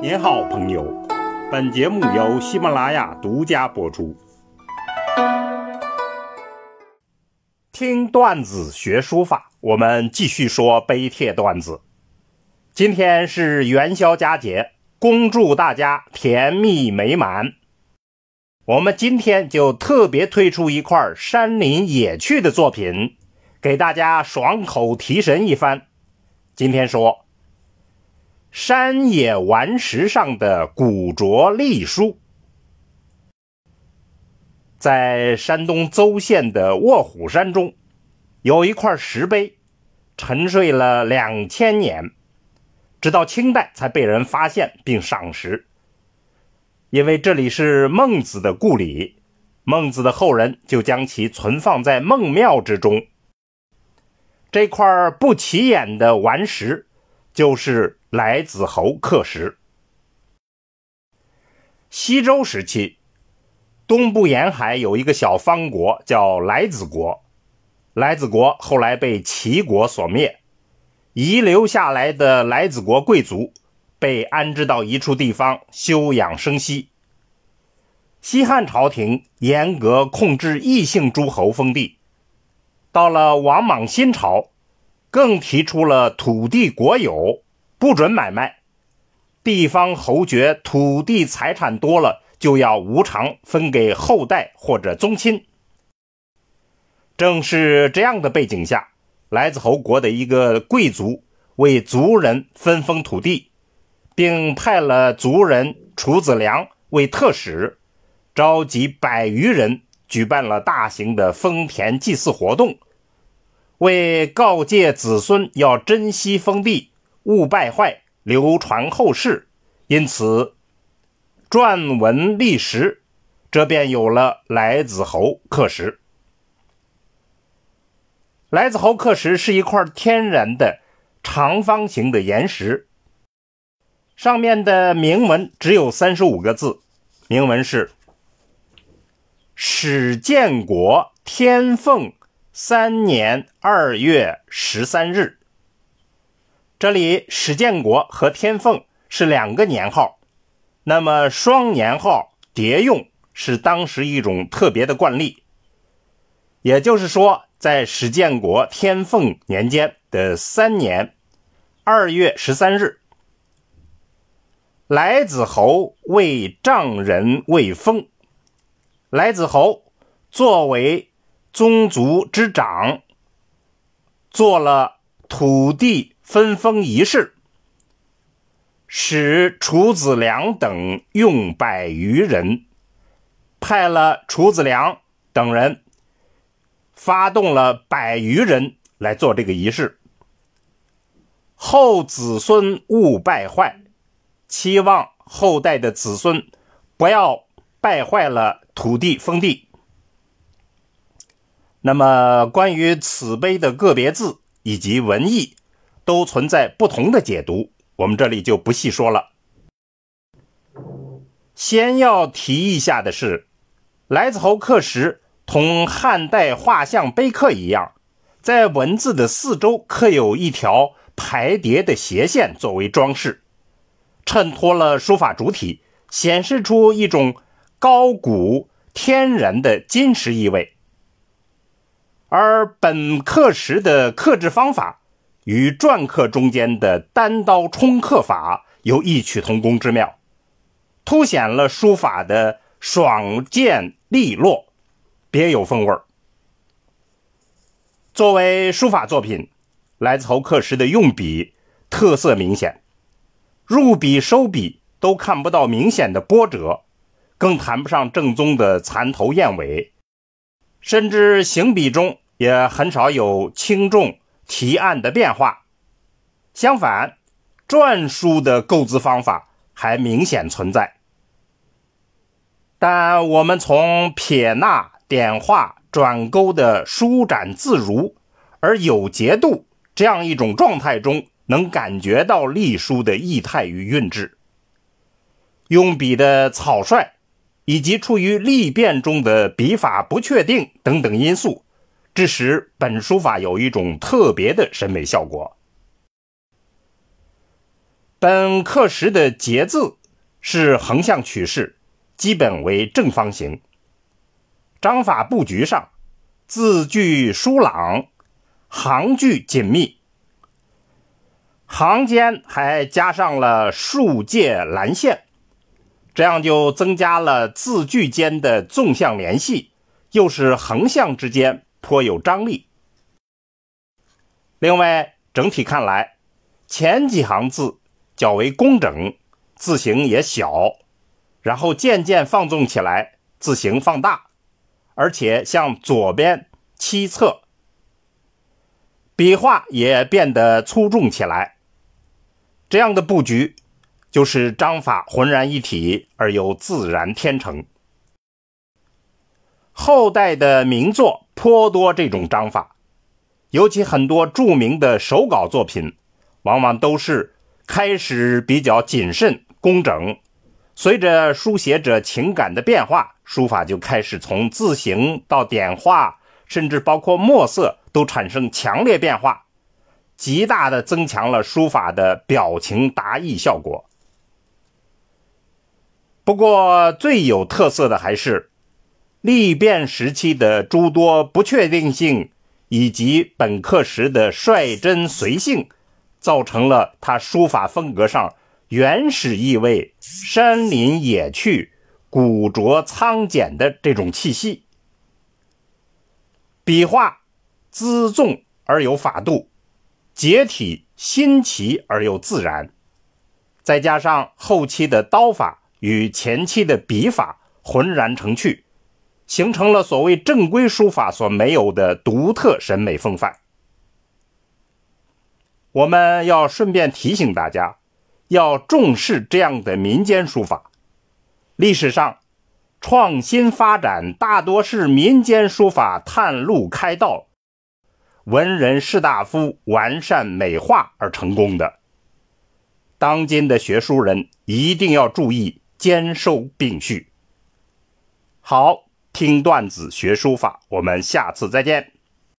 您好，朋友。本节目由喜马拉雅独家播出。听段子学书法，我们继续说碑帖段子。今天是元宵佳节，恭祝大家甜蜜美满。我们今天就特别推出一块山林野趣的作品，给大家爽口提神一番。今天说。山野顽石上的古拙隶书，在山东邹县的卧虎山中，有一块石碑，沉睡了两千年，直到清代才被人发现并赏识。因为这里是孟子的故里，孟子的后人就将其存放在孟庙之中。这块不起眼的顽石，就是莱子侯刻石。西周时期，东部沿海有一个小方国叫莱子国，莱子国后来被齐国所灭，遗留下来的莱子国贵族被安置到一处地方休养生息。西汉朝廷严格控制异姓诸侯封地，到了王莽新朝，更提出了土地国有。不准买卖，地方侯爵土地财产多了，就要无偿分给后代或者宗亲。正是这样的背景下，来自侯国的一个贵族为族人分封土地，并派了族人楚子良为特使，召集百余人，举办了大型的封田祭祀活动，为告诫子孙要珍惜封地。勿败坏，流传后世，因此撰文立石，这便有了莱子侯刻石。莱子侯刻石是一块天然的长方形的岩石，上面的铭文只有三十五个字，铭文是：始建国天凤三年二月十三日。这里史建国和天凤是两个年号，那么双年号叠用是当时一种特别的惯例。也就是说，在史建国天凤年间的三年二月十三日，来子侯为丈人为封，来子侯作为宗族之长，做了土地。分封仪式，使楚子良等用百余人，派了楚子良等人，发动了百余人来做这个仪式。后子孙勿败坏，期望后代的子孙不要败坏了土地封地。那么，关于此碑的个别字以及文意。都存在不同的解读，我们这里就不细说了。先要提一下的是，莱子侯刻石同汉代画像碑刻一样，在文字的四周刻有一条排叠的斜线作为装饰，衬托了书法主体，显示出一种高古天然的金石意味。而本刻石的刻制方法。与篆刻中间的单刀冲刻法有异曲同工之妙，凸显了书法的爽健利落，别有风味儿作为书法作品，来自侯刻石的用笔特色明显，入笔收笔都看不到明显的波折，更谈不上正宗的蚕头燕尾，甚至行笔中也很少有轻重。提案的变化，相反，篆书的构字方法还明显存在。但我们从撇捺、点画、转勾的舒展自如而有节度这样一种状态中，能感觉到隶书的意态与韵致。用笔的草率，以及处于隶变中的笔法不确定等等因素。致使本书法有一种特别的审美效果。本刻石的节字是横向取势，基本为正方形。章法布局上，字距疏朗，行距紧密，行间还加上了竖界蓝线，这样就增加了字距间的纵向联系，又是横向之间颇有张力。另外，整体看来，前几行字。较为工整，字形也小，然后渐渐放纵起来，字形放大，而且向左边、七侧，笔画也变得粗重起来。这样的布局，就是章法浑然一体而又自然天成。后代的名作颇多这种章法，尤其很多著名的手稿作品，往往都是。开始比较谨慎工整，随着书写者情感的变化，书法就开始从字形到点画，甚至包括墨色都产生强烈变化，极大的增强了书法的表情达意效果。不过最有特色的还是历变时期的诸多不确定性，以及本刻时的率真随性。造成了他书法风格上原始意味、山林野趣、古拙苍简的这种气息。笔画姿纵而有法度，结体新奇而又自然，再加上后期的刀法与前期的笔法浑然成趣，形成了所谓正规书法所没有的独特审美风范。我们要顺便提醒大家，要重视这样的民间书法。历史上，创新发展大多是民间书法探路开道，文人士大夫完善美化而成功的。当今的学书人一定要注意兼收并蓄。好，听段子学书法，我们下次再见。